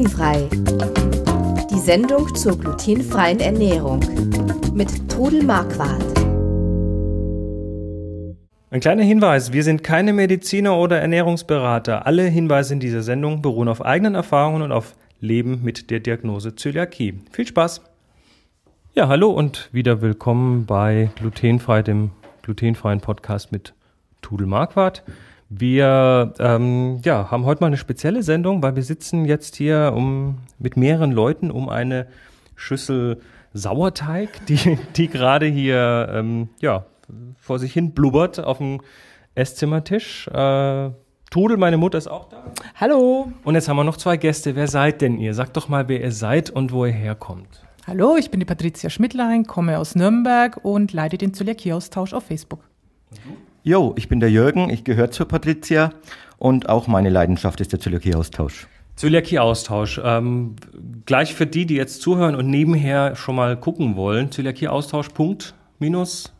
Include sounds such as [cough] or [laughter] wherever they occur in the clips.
Glutenfrei. Die Sendung zur glutenfreien Ernährung mit Trudel Marquardt. Ein kleiner Hinweis, wir sind keine Mediziner oder Ernährungsberater. Alle Hinweise in dieser Sendung beruhen auf eigenen Erfahrungen und auf Leben mit der Diagnose Zöliakie. Viel Spaß! Ja, hallo und wieder willkommen bei Glutenfrei, dem glutenfreien Podcast mit Tudel Marquardt. Wir ähm, ja, haben heute mal eine spezielle Sendung, weil wir sitzen jetzt hier um, mit mehreren Leuten um eine Schüssel Sauerteig, die, [laughs] die gerade hier ähm, ja, vor sich hin blubbert auf dem Esszimmertisch. Äh, Tudel, meine Mutter ist auch da. Hallo. Und jetzt haben wir noch zwei Gäste. Wer seid denn ihr? Sagt doch mal, wer ihr seid und wo ihr herkommt. Hallo, ich bin die Patricia Schmidtlein, komme aus Nürnberg und leite den Zöliakie-Austausch auf Facebook. Jo, ich bin der Jürgen, ich gehöre zur Patricia und auch meine Leidenschaft ist der Zöliakie-Austausch. Zöliakie-Austausch. Ähm, gleich für die, die jetzt zuhören und nebenher schon mal gucken wollen, Zöliakie-Austausch. Minus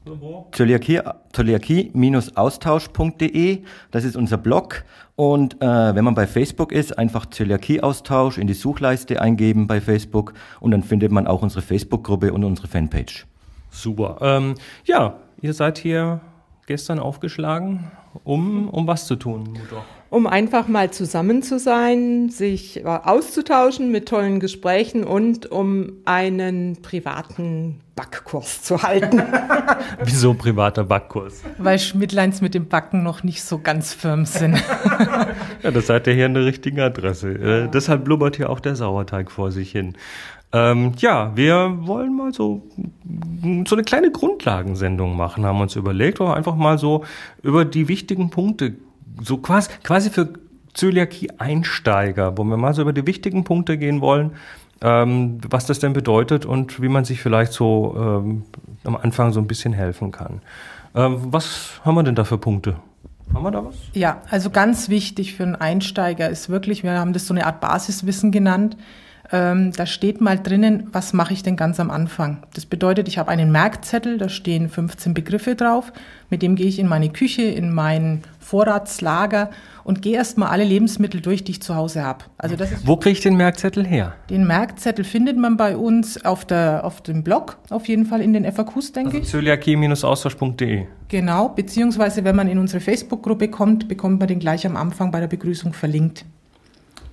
Zöliakie-austausch.de, das ist unser Blog. Und äh, wenn man bei Facebook ist, einfach Zöliakie-Austausch in die Suchleiste eingeben bei Facebook und dann findet man auch unsere Facebook-Gruppe und unsere Fanpage. Super. Ähm, ja, ihr seid hier gestern aufgeschlagen, um, um was zu tun, Mutter? Um einfach mal zusammen zu sein, sich auszutauschen mit tollen Gesprächen und um einen privaten Backkurs zu halten. [laughs] [laughs] Wieso privater Backkurs? Weil Schmidtleins mit dem Backen noch nicht so ganz firm sind. [laughs] ja, das seid ihr hier an der richtigen Adresse. Äh, deshalb blubbert hier auch der Sauerteig vor sich hin. Ähm, ja, wir wollen mal so, so eine kleine Grundlagensendung machen, haben uns überlegt, oder einfach mal so über die wichtigen Punkte, so quasi, quasi für Zöliakie-Einsteiger, wo wir mal so über die wichtigen Punkte gehen wollen, ähm, was das denn bedeutet und wie man sich vielleicht so ähm, am Anfang so ein bisschen helfen kann. Ähm, was haben wir denn da für Punkte? Haben wir da was? Ja, also ganz wichtig für einen Einsteiger ist wirklich, wir haben das so eine Art Basiswissen genannt, ähm, da steht mal drinnen, was mache ich denn ganz am Anfang. Das bedeutet, ich habe einen Merkzettel, da stehen 15 Begriffe drauf. Mit dem gehe ich in meine Küche, in mein Vorratslager und gehe erstmal alle Lebensmittel durch, die ich zu Hause habe. Also das Wo kriege ich den Merkzettel her? Den Merkzettel findet man bei uns auf, der, auf dem Blog, auf jeden Fall in den FAQs, denke also ich. Zöliakie-austausch.de Genau, beziehungsweise wenn man in unsere Facebook-Gruppe kommt, bekommt man den gleich am Anfang bei der Begrüßung verlinkt.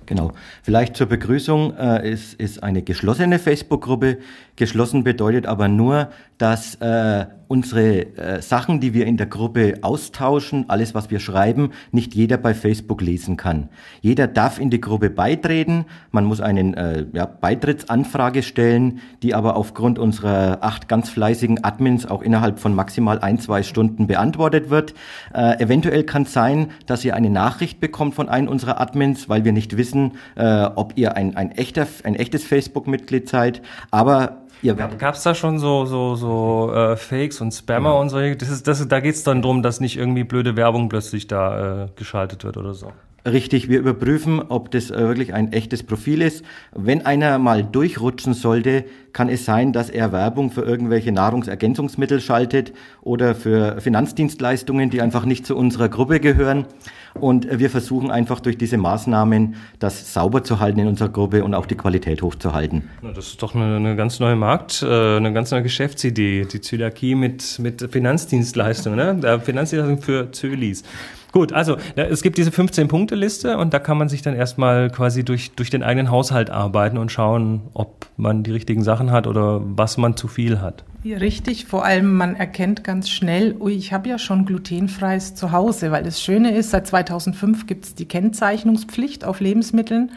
Genau. Vielleicht zur Begrüßung äh, ist, ist eine geschlossene Facebook-Gruppe. Geschlossen bedeutet aber nur, dass äh, unsere äh, Sachen, die wir in der Gruppe austauschen, alles, was wir schreiben, nicht jeder bei Facebook lesen kann. Jeder darf in die Gruppe beitreten. Man muss eine äh, ja, Beitrittsanfrage stellen, die aber aufgrund unserer acht ganz fleißigen Admins auch innerhalb von maximal ein, zwei Stunden beantwortet wird. Äh, eventuell kann es sein, dass ihr eine Nachricht bekommt von einem unserer Admins, weil wir nicht wissen, äh, ob ihr ein, ein, echter, ein echtes Facebook-Mitglied seid. Aber ja, Gab es da schon so, so, so äh, Fakes und Spammer ja. und so? Das ist, das, da geht es dann darum, dass nicht irgendwie blöde Werbung plötzlich da äh, geschaltet wird oder so. Richtig, wir überprüfen, ob das äh, wirklich ein echtes Profil ist. Wenn einer mal durchrutschen sollte, kann es sein, dass er Werbung für irgendwelche Nahrungsergänzungsmittel schaltet oder für Finanzdienstleistungen, die einfach nicht zu unserer Gruppe gehören. Und wir versuchen einfach durch diese Maßnahmen, das sauber zu halten in unserer Gruppe und auch die Qualität hochzuhalten. Das ist doch eine, eine ganz neue Markt, äh, eine ganz neue Geschäftsidee, die Zöliakie mit, mit Finanzdienstleistungen, ne? Finanzdienstleistungen für Zölis. Gut, also es gibt diese 15-Punkte-Liste und da kann man sich dann erstmal quasi durch, durch den eigenen Haushalt arbeiten und schauen, ob man die richtigen Sachen hat oder was man zu viel hat. Richtig, vor allem man erkennt ganz schnell, ui, ich habe ja schon glutenfreies zu Hause, weil das Schöne ist, seit 2005 gibt es die Kennzeichnungspflicht auf Lebensmitteln.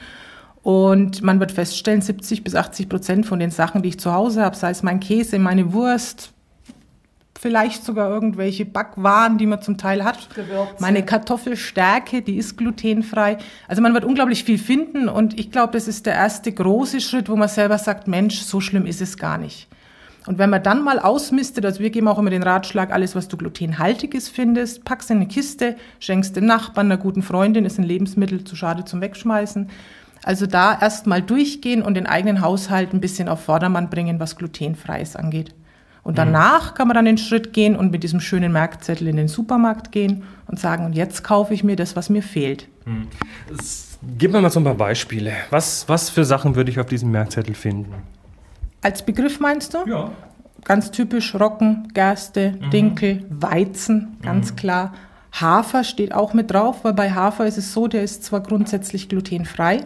Und man wird feststellen, 70 bis 80 Prozent von den Sachen, die ich zu Hause habe, sei es mein Käse, meine Wurst, vielleicht sogar irgendwelche Backwaren, die man zum Teil hat. Gewürze. Meine Kartoffelstärke, die ist glutenfrei. Also man wird unglaublich viel finden und ich glaube, das ist der erste große Schritt, wo man selber sagt, Mensch, so schlimm ist es gar nicht. Und wenn man dann mal ausmistet, also wir geben auch immer den Ratschlag, alles, was du glutenhaltiges findest, packst in eine Kiste, schenkst dem Nachbarn, einer guten Freundin, ist ein Lebensmittel zu schade zum Wegschmeißen. Also da erst mal durchgehen und den eigenen Haushalt ein bisschen auf Vordermann bringen, was glutenfreies angeht. Und danach kann man dann den Schritt gehen und mit diesem schönen Merkzettel in den Supermarkt gehen und sagen, und jetzt kaufe ich mir das, was mir fehlt. Gib mir mal so ein paar Beispiele. Was, was für Sachen würde ich auf diesem Merkzettel finden? Als Begriff meinst du? Ja. Ganz typisch Roggen, Gerste, Dinkel, Weizen, ganz klar. Hafer steht auch mit drauf, weil bei Hafer ist es so, der ist zwar grundsätzlich glutenfrei,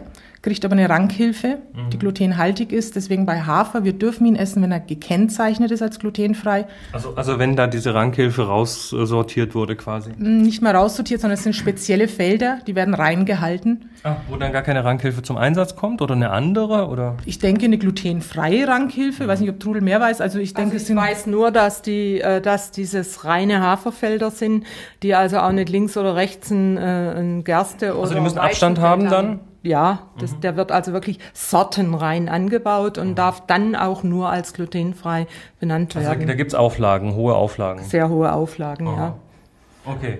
kriegt aber eine Rankhilfe, die glutenhaltig ist. Deswegen bei Hafer, wir dürfen ihn essen, wenn er gekennzeichnet ist als glutenfrei. Also, also wenn da diese Rankhilfe raussortiert wurde quasi. Nicht mal raussortiert, sondern es sind spezielle Felder, die werden reingehalten. Ah, wo dann gar keine Rankhilfe zum Einsatz kommt oder eine andere? Oder? Ich denke, eine glutenfreie Rankhilfe, ich weiß nicht, ob Trudel mehr weiß, also ich denke, Also es ich sind weiß nur, dass die, äh, dass dieses reine Haferfelder sind, die also auch nicht links oder rechts ein, äh, ein Gerste oder Also die müssen Abstand haben dann? Ja, das, der wird also wirklich sortenrein angebaut und darf dann auch nur als glutenfrei benannt Also werden. da gibt es Auflagen, hohe Auflagen. Sehr hohe Auflagen, Aha. ja. Okay.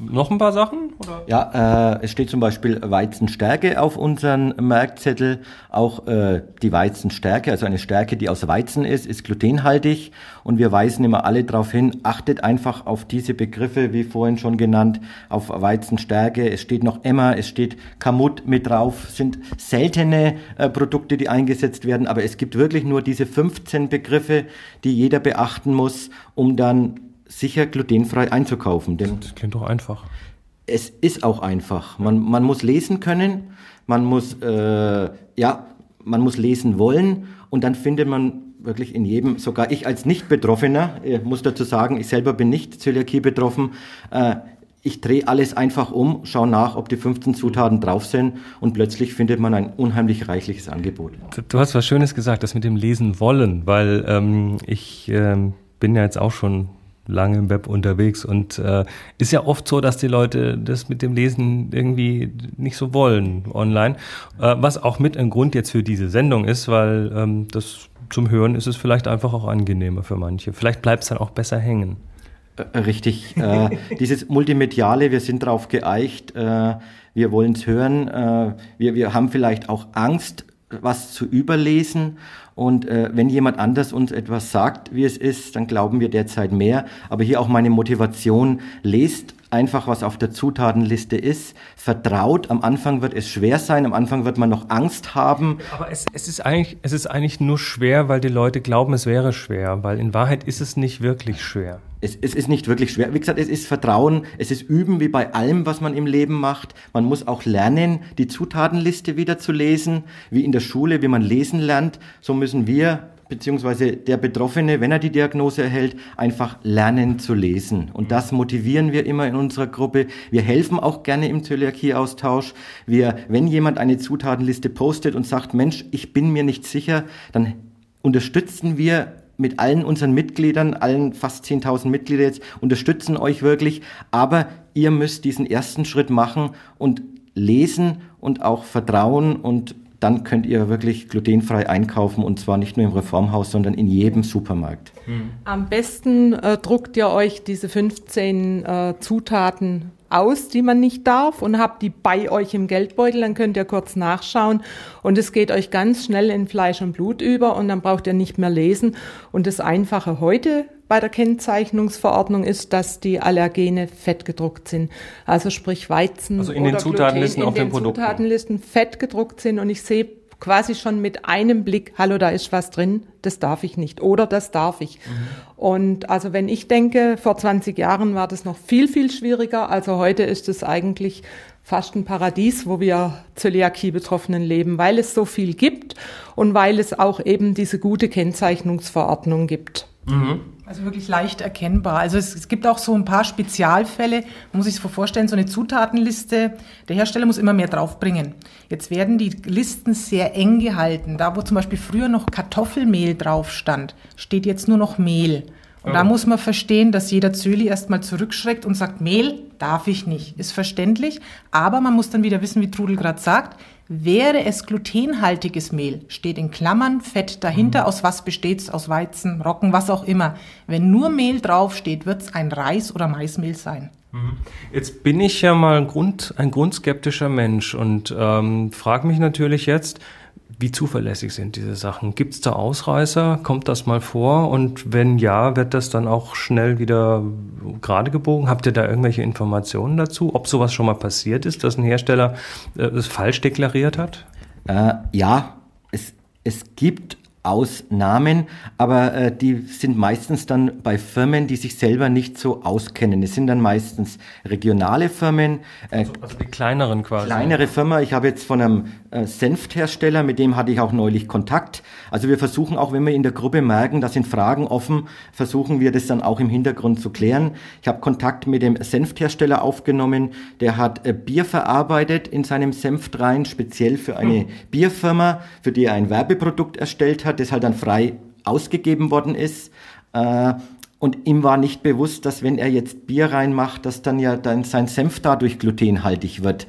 Noch ein paar Sachen? Oder? Ja, äh, es steht zum Beispiel Weizenstärke auf unseren Merkzettel. Auch äh, die Weizenstärke, also eine Stärke, die aus Weizen ist, ist glutenhaltig. Und wir weisen immer alle darauf hin, achtet einfach auf diese Begriffe, wie vorhin schon genannt, auf Weizenstärke. Es steht noch Emma, es steht Kamut mit drauf. sind seltene äh, Produkte, die eingesetzt werden, aber es gibt wirklich nur diese 15 Begriffe, die jeder beachten muss, um dann sicher glutenfrei einzukaufen. Denn Das klingt doch einfach. es ist auch einfach. Man, man muss lesen können, man muss, äh, ja, man muss lesen wollen und dann findet man wirklich in jedem, sogar ich als Nicht-Betroffener, äh, muss dazu sagen, ich selber bin nicht Zöliakie betroffen, äh, ich drehe alles einfach um, schaue nach, ob die 15 Zutaten drauf sind und plötzlich findet man ein unheimlich reichliches Angebot. Du- Du hast was Schönes gesagt, das mit dem Lesen wollen, weil ähm, ich ähm, bin ja jetzt auch schon lange im Web unterwegs und äh, ist ja oft so, dass die Leute das mit dem Lesen irgendwie nicht so wollen online, äh, was auch mit ein Grund jetzt für diese Sendung ist, weil ähm, das zum Hören ist es vielleicht einfach auch angenehmer für manche. Vielleicht bleibt es dann auch besser hängen. Äh, Richtig. Äh, [laughs] dieses Multimediale, wir sind drauf geeicht, äh, wir wollen es hören, äh, wir, wir haben vielleicht auch Angst, was zu überlesen. Und äh, wenn jemand anders uns etwas sagt, wie es ist, dann glauben wir derzeit mehr. Aber hier auch meine Motivation, lest einfach, was auf der Zutatenliste ist, vertraut. Am Anfang wird es schwer sein, am Anfang wird man noch Angst haben. Aber es, es, ist eigentlich, es ist eigentlich nur schwer, weil die Leute glauben, es wäre schwer, weil in Wahrheit ist es nicht wirklich schwer. Es, es ist nicht wirklich schwer. Wie gesagt, es ist Vertrauen, es ist Üben wie bei allem, was man im Leben macht. Man muss auch lernen, die Zutatenliste wieder zu lesen, wie in der Schule, wie man lesen lernt. So müssen wir, beziehungsweise der Betroffene, wenn er die Diagnose erhält, einfach lernen zu lesen. Und das motivieren wir immer in unserer Gruppe. Wir helfen auch gerne im Zöliakie-Austausch. Wir, wenn jemand eine Zutatenliste postet und sagt, Mensch, ich bin mir nicht sicher, dann unterstützen wir mit allen unseren Mitgliedern, allen fast 10.000 Mitglieder jetzt, unterstützen euch wirklich. Aber ihr müsst diesen ersten Schritt machen und lesen und auch vertrauen und dann könnt ihr wirklich glutenfrei einkaufen und zwar nicht nur im Reformhaus, sondern in jedem Supermarkt. Am besten äh, druckt ihr euch diese 15 äh, Zutaten aus, die man nicht darf und habt die bei euch im Geldbeutel, dann könnt ihr kurz nachschauen und es geht euch ganz schnell in Fleisch und Blut über und dann braucht ihr nicht mehr lesen. Und das Einfache heute bei der Kennzeichnungsverordnung ist, dass die Allergene fett gedruckt sind. Also sprich Weizen Also in den oder Zutatenlisten Gluten auf den in den. Zutatenlisten fett gedruckt sind und ich sehe quasi schon mit einem Blick, hallo, da ist was drin, das darf ich nicht oder das darf ich. Und also wenn ich denke, vor 20 Jahren war das noch viel, viel schwieriger. Also heute ist es eigentlich fast ein Paradies, wo wir Zöliakie-Betroffenen leben, weil es so viel gibt und weil es auch eben diese gute Kennzeichnungsverordnung gibt. Also wirklich leicht erkennbar. Also es, es gibt auch so ein paar Spezialfälle, man muss sich vorstellen, so eine Zutatenliste, der Hersteller muss immer mehr draufbringen. Jetzt werden die Listen sehr eng gehalten. Da, wo zum Beispiel früher noch Kartoffelmehl drauf stand, steht jetzt nur noch Mehl. Und da muss man verstehen, dass jeder Zöli erstmal zurückschreckt und sagt, Mehl darf ich nicht. Ist verständlich, aber man muss dann wieder wissen, wie Trudel gerade sagt, Wäre es glutenhaltiges Mehl, steht in Klammern Fett dahinter, aus was besteht's? Aus Weizen, Roggen, was auch immer. Wenn nur Mehl draufsteht, wird's ein Reis- oder Maismehl sein. Jetzt bin ich ja mal ein, Grund, ein grundskeptischer Mensch und ähm, frage mich natürlich jetzt, wie zuverlässig sind diese Sachen? Gibt es da Ausreißer? Kommt das mal vor? Und wenn ja, wird das dann auch schnell wieder gerade gebogen? Habt ihr da irgendwelche Informationen dazu? Ob sowas schon mal passiert ist, dass ein Hersteller äh, es falsch deklariert hat? Äh, ja, es, es gibt Ausnahmen, aber äh, die sind meistens dann bei Firmen, die sich selber nicht so auskennen. Es sind dann meistens regionale Firmen. Äh, also, also, die kleineren quasi. Kleinere Firma. Ich habe jetzt von einem äh, Senfthersteller, mit dem hatte ich auch neulich Kontakt. Also wir versuchen auch, wenn wir in der Gruppe merken, da sind Fragen offen, versuchen wir das dann auch im Hintergrund zu klären. Ich habe Kontakt mit dem Senfthersteller aufgenommen. Der hat äh, Bier verarbeitet in seinem Senft rein, speziell für eine hm. Bierfirma, für die er ein Werbeprodukt erstellt hat hat, das halt dann frei ausgegeben worden ist. Äh, und ihm war nicht bewusst, dass wenn er jetzt Bier reinmacht, dass dann ja dann sein Senf dadurch glutenhaltig wird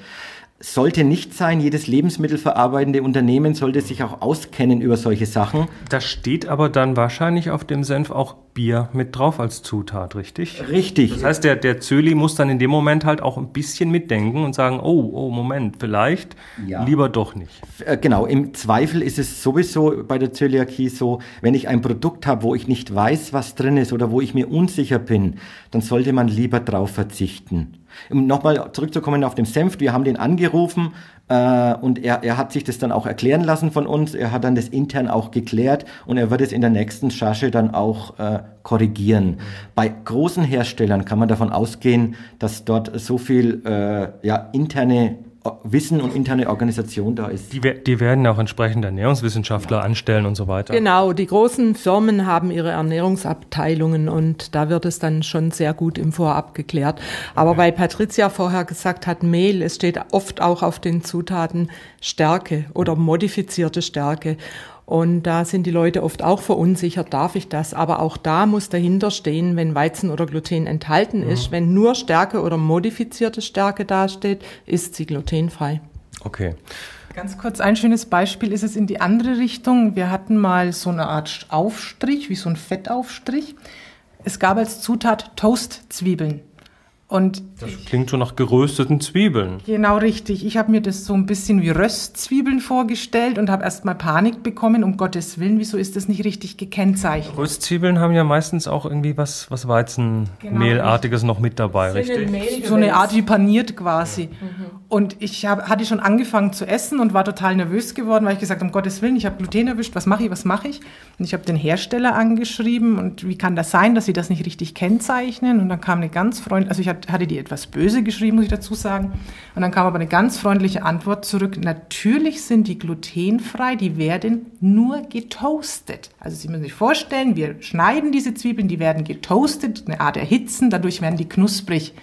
sollte nicht sein. Jedes lebensmittelverarbeitende Unternehmen sollte sich auch auskennen über solche Sachen. Da steht aber dann wahrscheinlich auf dem Senf auch Bier mit drauf als Zutat, richtig? Richtig. Das heißt, der, der Zöli muss dann in dem Moment halt auch ein bisschen mitdenken und sagen, oh, oh, Moment, vielleicht ja. lieber doch nicht. Äh, genau, im Zweifel ist es sowieso bei der Zöliakie so, wenn ich ein Produkt habe, wo ich nicht weiß, was drin ist oder wo ich mir unsicher bin, dann sollte man lieber drauf verzichten. Um nochmal zurückzukommen auf den Senf, wir haben den angerufen äh, und er, er hat sich das dann auch erklären lassen von uns. Er hat dann das intern auch geklärt und er wird es in der nächsten Charge dann auch äh, korrigieren. Bei großen Herstellern kann man davon ausgehen, dass dort so viel äh, ja, interne Wissen und interne Organisation da ist. Die, die werden auch entsprechend Ernährungswissenschaftler ja. anstellen und so weiter. Genau, die großen Firmen haben ihre Ernährungsabteilungen und da wird es dann schon sehr gut im Vorab geklärt. Aber okay. weil Patricia vorher gesagt hat, Mehl, es steht oft auch auf den Zutaten Stärke oder modifizierte Stärke. Und da sind die Leute oft auch verunsichert, darf ich das? Aber auch da muss dahinter stehen, wenn Weizen oder Gluten enthalten ist. Mhm. Wenn nur Stärke oder modifizierte Stärke dasteht, ist sie glutenfrei. Okay. Ganz kurz, ein schönes Beispiel ist es in die andere Richtung. Wir hatten mal so eine Art Aufstrich, wie so ein Fettaufstrich. Es gab als Zutat Toastzwiebeln. Und das klingt schon nach gerösteten Zwiebeln. Genau richtig. Ich habe mir das so ein bisschen wie Röstzwiebeln vorgestellt und habe erst mal Panik bekommen. Um Gottes Willen, wieso ist das nicht richtig gekennzeichnet? Röstzwiebeln haben ja meistens auch irgendwie was, was Weizenmehlartiges genau. noch mit dabei, richtig? So eine Art wie paniert quasi. Mhm. Und ich hab, hatte schon angefangen zu essen und war total nervös geworden, weil ich gesagt um Gottes Willen, ich habe Gluten erwischt, was mache ich, was mache ich? Und ich habe den Hersteller angeschrieben und wie kann das sein, dass sie das nicht richtig kennzeichnen? Und dann kam eine ganz freundliche, also ich hatte die etwas böse geschrieben, muss ich dazu sagen. Und dann kam aber eine ganz freundliche Antwort zurück. Natürlich sind die glutenfrei, die werden nur getoastet. Also Sie müssen sich vorstellen, wir schneiden diese Zwiebeln, die werden getoastet, eine Art erhitzen, dadurch werden die knusprig.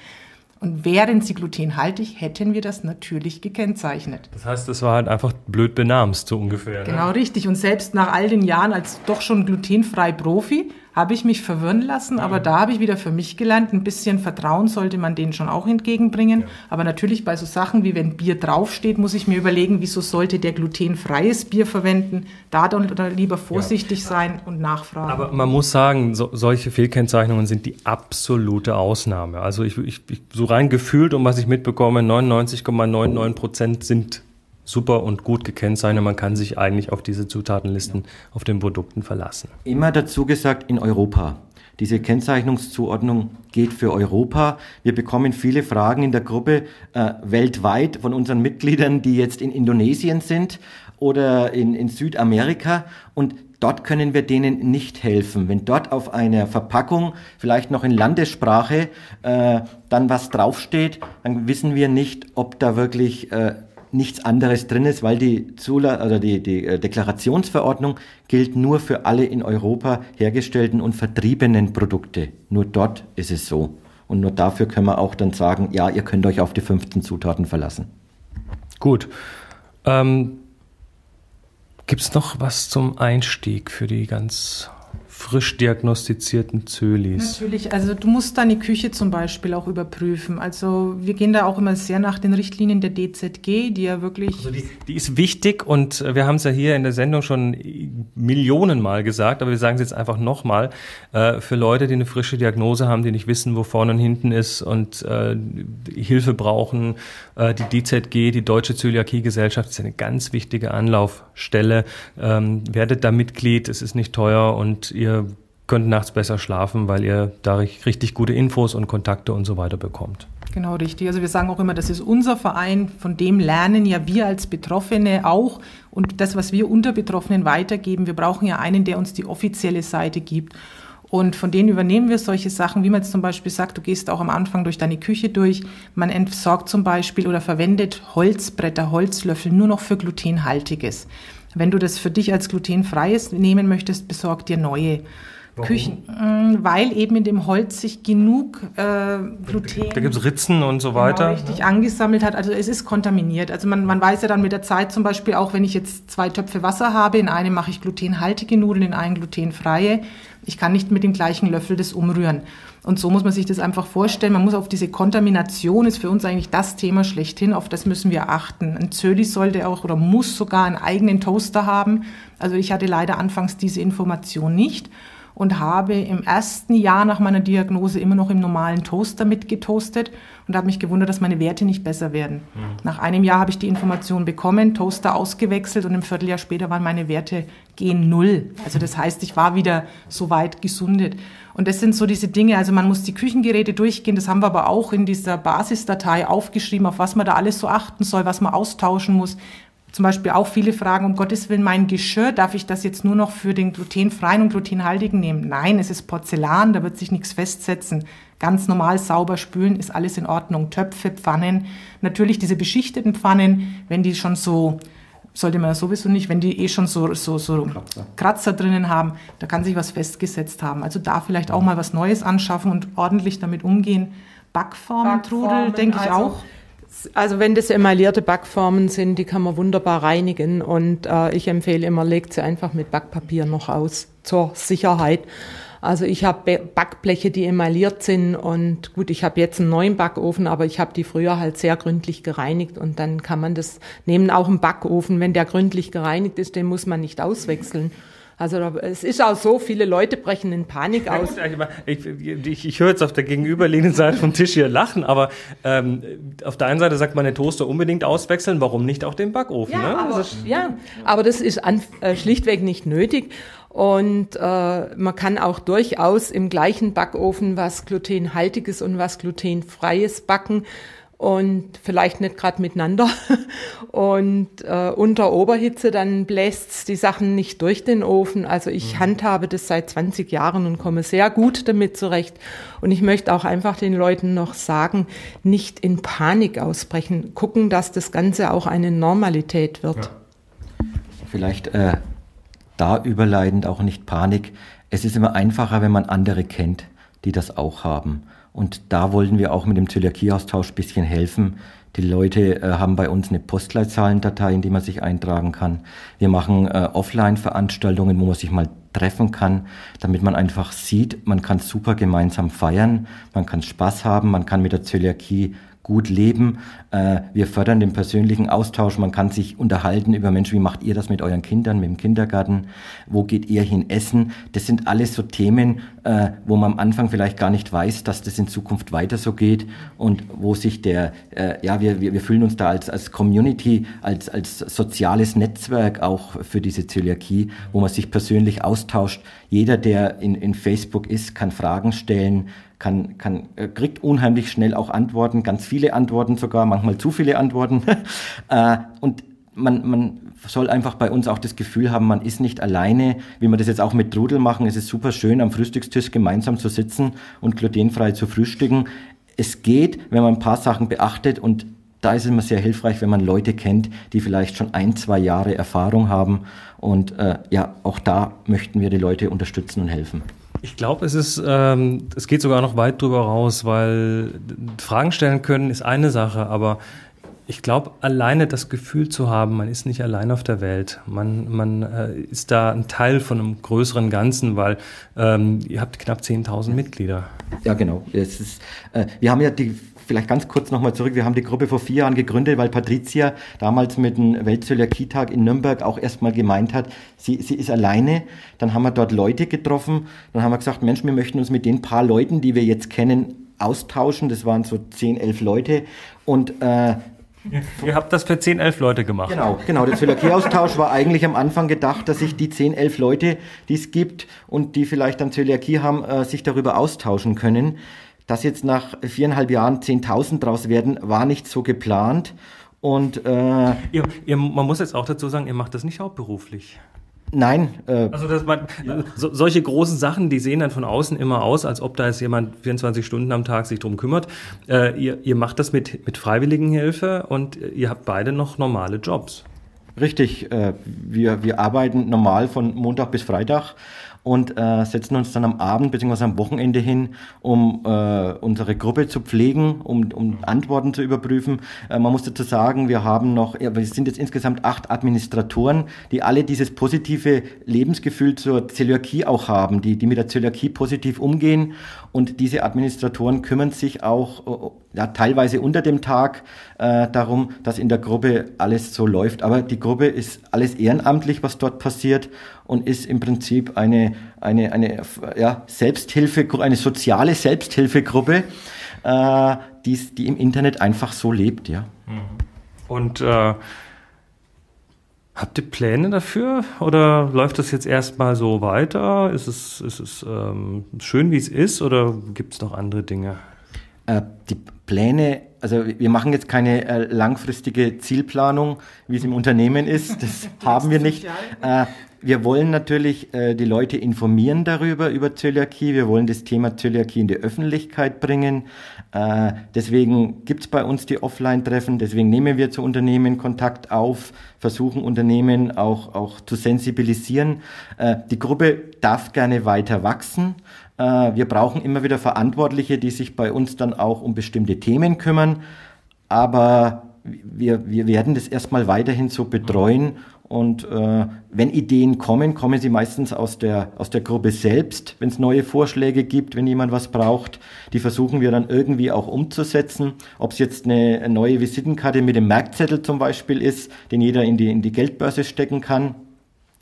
Und wären sie glutenhaltig, hätten wir das natürlich gekennzeichnet. Das heißt, es war halt einfach blöd benamst, so ungefähr. Ne? Genau, ne? richtig. Und selbst nach all den Jahren als doch schon glutenfrei Profi habe ich mich verwirren lassen, aber da habe ich wieder für mich gelernt, ein bisschen Vertrauen sollte man denen schon auch entgegenbringen. Ja. Aber natürlich bei so Sachen wie wenn Bier draufsteht, muss ich mir überlegen, wieso sollte der glutenfreies Bier verwenden? Da dann lieber vorsichtig ja. sein und nachfragen. Aber man muss sagen, so, solche Fehlkennzeichnungen sind die absolute Ausnahme. Also ich, ich, ich so rein gefühlt, um was ich mitbekomme, 99,99 Prozent sind super und gut gekennzeichnet. Man kann sich eigentlich auf diese Zutatenlisten auf den Produkten verlassen. Immer dazu gesagt, in Europa. Diese Kennzeichnungszuordnung geht für Europa. Wir bekommen viele Fragen in der Gruppe äh, weltweit von unseren Mitgliedern, die jetzt in Indonesien sind oder in, in Südamerika. Und dort können wir denen nicht helfen. Wenn dort auf einer Verpackung, vielleicht noch in Landessprache, äh, dann was draufsteht, dann wissen wir nicht, ob da wirklich äh, nichts anderes drin ist, weil die, Zula also die, die äh, Deklarationsverordnung gilt nur für alle in Europa hergestellten und vertriebenen Produkte. Nur dort ist es so. Und nur dafür können wir auch dann sagen, ja, ihr könnt euch auf die 15 Zutaten verlassen. Gut. Ähm, Gibt es noch was zum Einstieg für die ganz frisch diagnostizierten Zölis? Natürlich, also du musst deine Küche zum Beispiel auch überprüfen. Also wir gehen da auch immer sehr nach den Richtlinien der DZG, die ja wirklich. Also die, die, ist wichtig und wir haben es ja hier in der Sendung schon Millionen Mal gesagt, aber wir sagen es jetzt einfach nochmal. Äh, für Leute, die eine frische Diagnose haben, die nicht wissen, wo vorne und hinten ist und äh, Hilfe brauchen, äh, die DZG, die Deutsche Zöliakie-Gesellschaft, ist eine ganz wichtige Anlaufstelle. Ähm, werdet da Mitglied, es ist nicht teuer und ihr könnt nachts besser schlafen, weil ihr da richtig gute Infos und Kontakte und so weiter bekommt. Genau, richtig. Also wir sagen auch immer, das ist unser Verein, von dem lernen ja wir als Betroffene auch und das, was wir unter Betroffenen weitergeben. Wir brauchen ja einen, der uns die offizielle Seite gibt. Und von denen übernehmen wir solche Sachen, wie man jetzt zum Beispiel sagt, du gehst auch am Anfang durch deine Küche durch. Man entsorgt zum Beispiel oder verwendet Holzbretter, Holzlöffel nur noch für glutenhaltiges. Wenn du das für dich als glutenfreies nehmen möchtest, besorg dir neue. Warum? Küchen, mm, weil eben in dem Holz sich genug äh, Gluten. Da gibt es Ritzen und so weiter. Genau, richtig angesammelt hat. Also es ist kontaminiert. Also man, man weiß ja dann mit der Zeit zum Beispiel auch, wenn ich jetzt zwei Töpfe Wasser habe, in einem mache ich glutenhaltige Nudeln, in einem glutenfreie. Ich kann nicht mit dem gleichen Löffel das umrühren. Und so muss man sich das einfach vorstellen. Man muss auf diese Kontamination, ist für uns eigentlich das Thema schlechthin, auf das müssen wir achten. Ein Zöli sollte auch oder muss sogar einen eigenen Toaster haben. Also ich hatte leider anfangs diese Information nicht und habe im ersten Jahr nach meiner Diagnose immer noch im normalen Toaster mitgetoastet und habe mich gewundert, dass meine Werte nicht besser werden. Mhm. Nach einem Jahr habe ich die Information bekommen, Toaster ausgewechselt und im Vierteljahr später waren meine Werte gen Null. Also das heißt, ich war wieder so weit gesundet. Und das sind so diese Dinge, also man muss die Küchengeräte durchgehen, das haben wir aber auch in dieser Basisdatei aufgeschrieben, auf was man da alles so achten soll, was man austauschen muss. Zum Beispiel auch viele fragen, um Gottes Willen, mein Geschirr, darf ich das jetzt nur noch für den glutenfreien und glutenhaltigen nehmen? Nein, es ist Porzellan, da wird sich nichts festsetzen ganz normal sauber spülen, ist alles in Ordnung. Töpfe, Pfannen, natürlich diese beschichteten Pfannen, wenn die schon so, sollte man sowieso nicht, wenn die eh schon so, so, so Kratzer. Kratzer drinnen haben, da kann sich was festgesetzt haben. Also da vielleicht auch mal was Neues anschaffen und ordentlich damit umgehen. Backformen, Trudel, denke ich also auch. Also wenn das emaillierte Backformen sind, die kann man wunderbar reinigen und äh, ich empfehle immer, legt sie einfach mit Backpapier noch aus zur Sicherheit. Also ich habe Backbleche, die emailliert sind und gut, ich habe jetzt einen neuen Backofen, aber ich habe die früher halt sehr gründlich gereinigt und dann kann man das nehmen. Auch im Backofen, wenn der gründlich gereinigt ist, den muss man nicht auswechseln. Also es ist auch so, viele Leute brechen in Panik aus. Ich, ich, ich höre jetzt auf der gegenüberliegenden Seite vom Tisch hier lachen, aber ähm, auf der einen Seite sagt man den Toaster unbedingt auswechseln, warum nicht auch den Backofen? Ja, ne? aber, also, ja aber das ist an, äh, schlichtweg nicht nötig. Und äh, man kann auch durchaus im gleichen Backofen was glutenhaltiges und was glutenfreies backen und vielleicht nicht gerade miteinander. [laughs] Und äh, unter Oberhitze dann bläst die Sachen nicht durch den Ofen. Also ich mhm. handhabe das seit 20 Jahren und komme sehr gut damit zurecht. Und ich möchte auch einfach den Leuten noch sagen, nicht in Panik ausbrechen, gucken, dass das Ganze auch eine Normalität wird. Ja. Vielleicht äh, da überleidend auch nicht Panik. Es ist immer einfacher, wenn man andere kennt, die das auch haben. Und da wollten wir auch mit dem Zöliakieaustausch ein bisschen helfen. Die Leute äh, haben bei uns eine Postleitzahlendatei, in die man sich eintragen kann. Wir machen äh, Offline-Veranstaltungen, wo man sich mal treffen kann, damit man einfach sieht, man kann super gemeinsam feiern, man kann Spaß haben, man kann mit der Zöliakie gut leben. Äh, wir fördern den persönlichen Austausch. Man kann sich unterhalten über Menschen, wie macht ihr das mit euren Kindern, mit dem Kindergarten? Wo geht ihr hin essen? Das sind alles so Themen, äh, wo man am Anfang vielleicht gar nicht weiß, dass das in Zukunft weiter so geht und wo sich der, äh, ja, wir, wir, wir fühlen uns da als, als Community, als, als soziales Netzwerk auch für diese Zöliakie, wo man sich persönlich austauscht. Jeder, der in, in Facebook ist, kann Fragen stellen, kann, kann, äh, kriegt unheimlich schnell auch Antworten, ganz viele Antworten sogar, manchmal zu viele Antworten. [laughs] äh, und man, man soll einfach bei uns auch das Gefühl haben, man ist nicht alleine, wie wir das jetzt auch mit Trudel machen. Es ist super schön, am Frühstückstisch gemeinsam zu sitzen und glutenfrei zu frühstücken. Es geht, wenn man ein paar Sachen beachtet und da ist es immer sehr hilfreich, wenn man Leute kennt, die vielleicht schon ein, zwei Jahre Erfahrung haben. Und äh, ja, auch da möchten wir die Leute unterstützen und helfen. Ich glaube, es ist, ähm, es geht sogar noch weit drüber raus, weil Fragen stellen können ist eine Sache, aber Ich glaube, alleine das Gefühl zu haben, man ist nicht allein auf der Welt. Man, man äh, ist da ein Teil von einem größeren Ganzen, weil ähm, ihr habt knapp 10.000 Mitglieder. Ja, genau. Es ist, äh, wir haben ja die vielleicht ganz kurz nochmal zurück. Wir haben die Gruppe vor vier Jahren gegründet, weil Patricia damals mit dem Weltzöliakietag in Nürnberg auch erstmal gemeint hat, sie, sie ist alleine. Dann haben wir dort Leute getroffen. Dann haben wir gesagt, Mensch, wir möchten uns mit den paar Leuten, die wir jetzt kennen, austauschen. Das waren so zehn, elf Leute. Und äh, Ihr habt das für 10, 11 Leute gemacht. Genau, genau. Der Zöliakie-Austausch war eigentlich am Anfang gedacht, dass sich die 10, 11 Leute, die es gibt und die vielleicht dann Zöliakie haben, äh, sich darüber austauschen können. Dass jetzt nach viereinhalb Jahren 10.000 draus werden, war nicht so geplant. Und äh, ihr, ihr, man muss jetzt auch dazu sagen, ihr macht das nicht hauptberuflich. Nein. Äh, also das, man, ja. so, solche großen Sachen, die sehen dann von außen immer aus, als ob da jetzt jemand 24 Stunden am Tag sich drum kümmert. Äh, ihr, ihr macht das mit, mit Freiwilligenhilfe und ihr habt beide noch normale Jobs. Richtig, äh, wir, wir arbeiten normal von Montag bis Freitag und äh, setzen uns dann am Abend bzw. am Wochenende hin, um äh, unsere Gruppe zu pflegen, um, um Antworten zu überprüfen. Äh, man muss dazu sagen, wir haben noch, ja, wir sind jetzt insgesamt acht Administratoren, die alle dieses positive Lebensgefühl zur Zöliakie auch haben, die, die mit der Zöliakie positiv umgehen. Und diese Administratoren kümmern sich auch äh, ja, teilweise unter dem Tag äh, darum, dass in der Gruppe alles so läuft. Aber die Gruppe ist alles ehrenamtlich, was dort passiert und ist im Prinzip eine, eine, eine ja, Selbsthilfe, eine soziale Selbsthilfegruppe, äh, die, die im Internet einfach so lebt. Ja. Mhm. Und äh, habt ihr Pläne dafür oder läuft das jetzt erstmal so weiter? Ist es, ist es ähm, schön, wie es ist oder gibt es noch andere Dinge? Äh, die Pläne, also wir machen jetzt keine äh, langfristige Zielplanung, wie es im Unternehmen ist. [laughs] Das haben wir nicht. Äh, wir wollen natürlich äh, die Leute informieren darüber, über Zöliakie. Wir wollen das Thema Zöliakie in die Öffentlichkeit bringen. Äh, deswegen gibt's bei uns die Offline-Treffen. Deswegen nehmen wir zu Unternehmen Kontakt auf, versuchen Unternehmen auch, auch zu sensibilisieren. Äh, die Gruppe darf gerne weiter wachsen. Äh, wir brauchen immer wieder Verantwortliche, die sich bei uns dann auch um bestimmte Themen kümmern. Aber wir, wir werden das erstmal weiterhin so betreuen und äh, wenn Ideen kommen, kommen sie meistens aus der, aus der Gruppe selbst. Wenn es neue Vorschläge gibt, wenn jemand was braucht, die versuchen wir dann irgendwie auch umzusetzen. Ob es jetzt eine, neue Visitenkarte mit dem Merkzettel zum Beispiel ist, den jeder in die, in die Geldbörse stecken kann.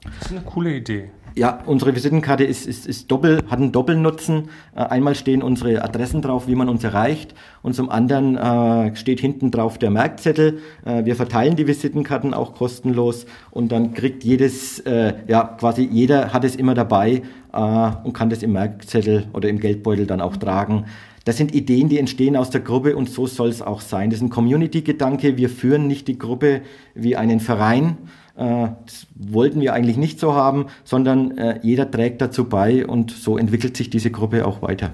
Das ist eine coole Idee. Ja, unsere Visitenkarte ist, ist, ist doppel, hat einen Doppelnutzen. Äh, einmal stehen unsere Adressen drauf, wie man uns erreicht, und zum anderen äh, steht hinten drauf der Merkzettel. Äh, wir verteilen die Visitenkarten auch kostenlos und dann kriegt jedes, äh, ja, quasi jeder hat es immer dabei äh, und kann das im Merkzettel oder im Geldbeutel dann auch tragen. Das sind Ideen, die entstehen aus der Gruppe und so soll es auch sein. Das ist ein Community-Gedanke. Wir führen nicht die Gruppe wie einen Verein, das wollten wir eigentlich nicht so haben, sondern äh, jeder trägt dazu bei und so entwickelt sich diese Gruppe auch weiter.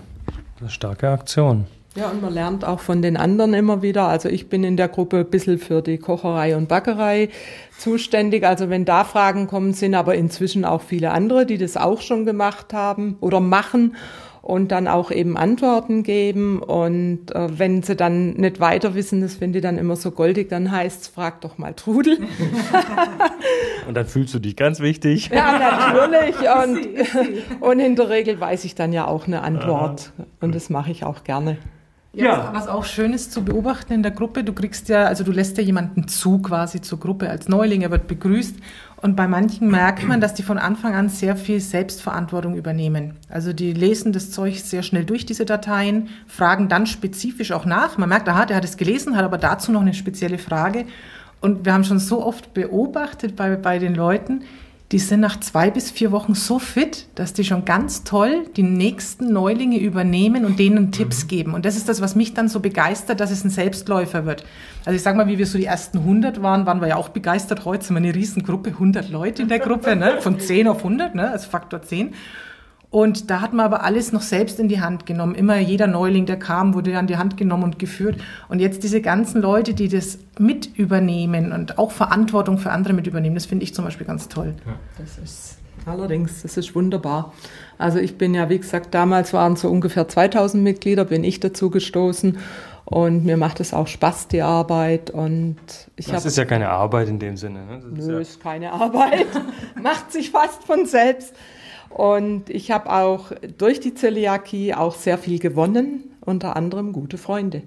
Eine starke Aktion. Ja, und man lernt auch von den anderen immer wieder. Also ich bin in der Gruppe ein bisschen für die Kocherei und Backerei zuständig. Also wenn da Fragen kommen, sind aber inzwischen auch viele andere, die das auch schon gemacht haben oder machen und dann auch eben Antworten geben. Und äh, wenn sie dann nicht weiter wissen, das finde ich dann immer so goldig, dann heißt es, frag doch mal Trudel. [laughs] und dann fühlst du dich ganz wichtig. Ja, natürlich. [laughs] Und, und in der Regel weiß ich dann ja auch eine Antwort. Und das mache ich auch gerne. Ja, ja. Was auch schön ist zu beobachten in der Gruppe, du kriegst ja, also du lässt ja jemanden zu quasi zur Gruppe als Neuling, er wird begrüßt und bei manchen merkt man, dass die von Anfang an sehr viel Selbstverantwortung übernehmen. Also die lesen das Zeug sehr schnell durch, diese Dateien, fragen dann spezifisch auch nach. Man merkt, aha, der hat es gelesen, hat aber dazu noch eine spezielle Frage. Und wir haben schon so oft beobachtet bei, bei den Leuten, die sind nach zwei bis vier Wochen so fit, dass die schon ganz toll die nächsten Neulinge übernehmen und denen mhm. Tipps geben. Und das ist das, was mich dann so begeistert, dass es ein Selbstläufer wird. Also ich sage mal, wie wir so die ersten 100 waren, waren wir ja auch begeistert. Heute sind wir eine Riesengruppe, 100 Leute in der Gruppe, ne? von 10 auf 100, ne? also Faktor 10. Und da hat man aber alles noch selbst in die Hand genommen. Immer jeder Neuling, der kam, wurde an die Hand genommen und geführt. Und jetzt diese ganzen Leute, die das mit übernehmen und auch Verantwortung für andere mit übernehmen, das finde ich zum Beispiel ganz toll. Ja. Das ist allerdings, das ist wunderbar. Also ich bin ja, wie gesagt, damals waren so ungefähr 2000 Mitglieder, bin ich dazu gestoßen. Und mir macht es auch Spaß, die Arbeit. Und ich das ist ja keine Arbeit in dem Sinne. Ne? Das nö, ist, ja ist keine Arbeit. [laughs] macht sich fast von selbst. Und ich habe auch durch die Zöliakie auch sehr viel gewonnen, unter anderem gute Freunde.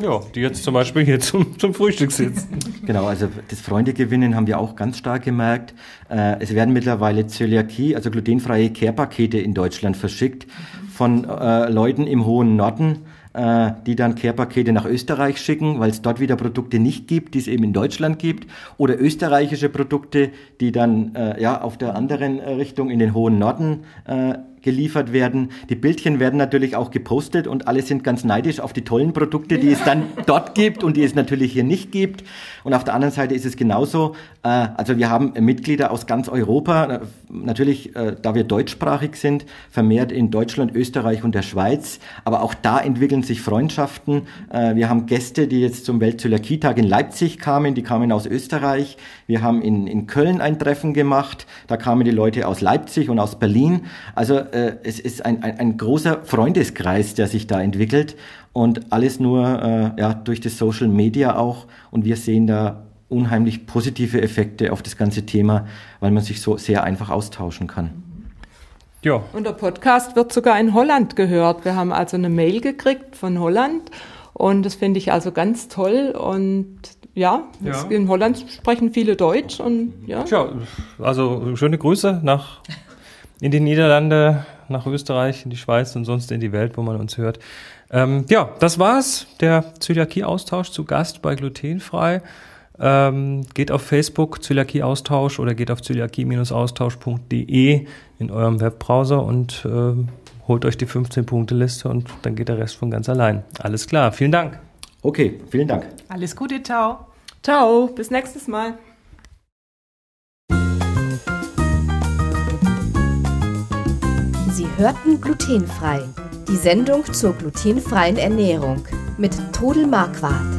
Ja, die jetzt zum Beispiel hier zum, zum Frühstück sitzen. [laughs] Genau, also das Freundegewinnen haben wir auch ganz stark gemerkt. Äh, es werden mittlerweile Zöliakie, also glutenfreie Care-Pakete in Deutschland verschickt von äh, Leuten im hohen Norden äh, die dann Care-Pakete nach Österreich schicken, weil es dort wieder Produkte nicht gibt, die es eben in Deutschland gibt, oder österreichische Produkte, die dann äh, ja auf der anderen äh, Richtung in den hohen Norden äh, geliefert werden. Die Bildchen werden natürlich auch gepostet und alle sind ganz neidisch auf die tollen Produkte, die es dann [laughs] dort gibt und die es natürlich hier nicht gibt. Und auf der anderen Seite ist es genauso. Äh, also wir haben Mitglieder aus ganz Europa, äh, natürlich, äh, da wir deutschsprachig sind, vermehrt in Deutschland, Österreich und der Schweiz. Aber auch da entwickeln sich Freundschaften. Wir haben Gäste, die jetzt zum Weltzöliakietag in Leipzig kamen, die kamen aus Österreich. Wir haben in, in Köln ein Treffen gemacht, da kamen die Leute aus Leipzig und aus Berlin. Also es ist ein, ein, ein, großer Freundeskreis, der sich da entwickelt und alles nur ja, durch das Social Media auch. Und wir sehen da unheimlich positive Effekte auf das ganze Thema, weil man sich so sehr einfach austauschen kann. Ja. Und der Podcast wird sogar in Holland gehört. Wir haben also eine Mail gekriegt von Holland und das finde ich also ganz toll und ja, ja, in Holland sprechen viele Deutsch und ja. Tja, also schöne Grüße nach in die Niederlande, nach Österreich, in die Schweiz und sonst in die Welt, wo man uns hört. Ähm, ja, das war's. Der Zöliakie-Austausch zu Gast bei Glutenfrei. Ähm, geht auf Facebook Zöliakie-Austausch oder geht auf zöliakie-austausch.de in eurem Webbrowser und äh, holt euch die 15-Punkte-Liste und dann geht der Rest von ganz allein. Alles klar, vielen Dank. Okay, vielen Dank. Alles Gute, ciao. Ciao, bis nächstes Mal. Sie hörten glutenfrei. Die Sendung zur glutenfreien Ernährung mit Todel Marquardt.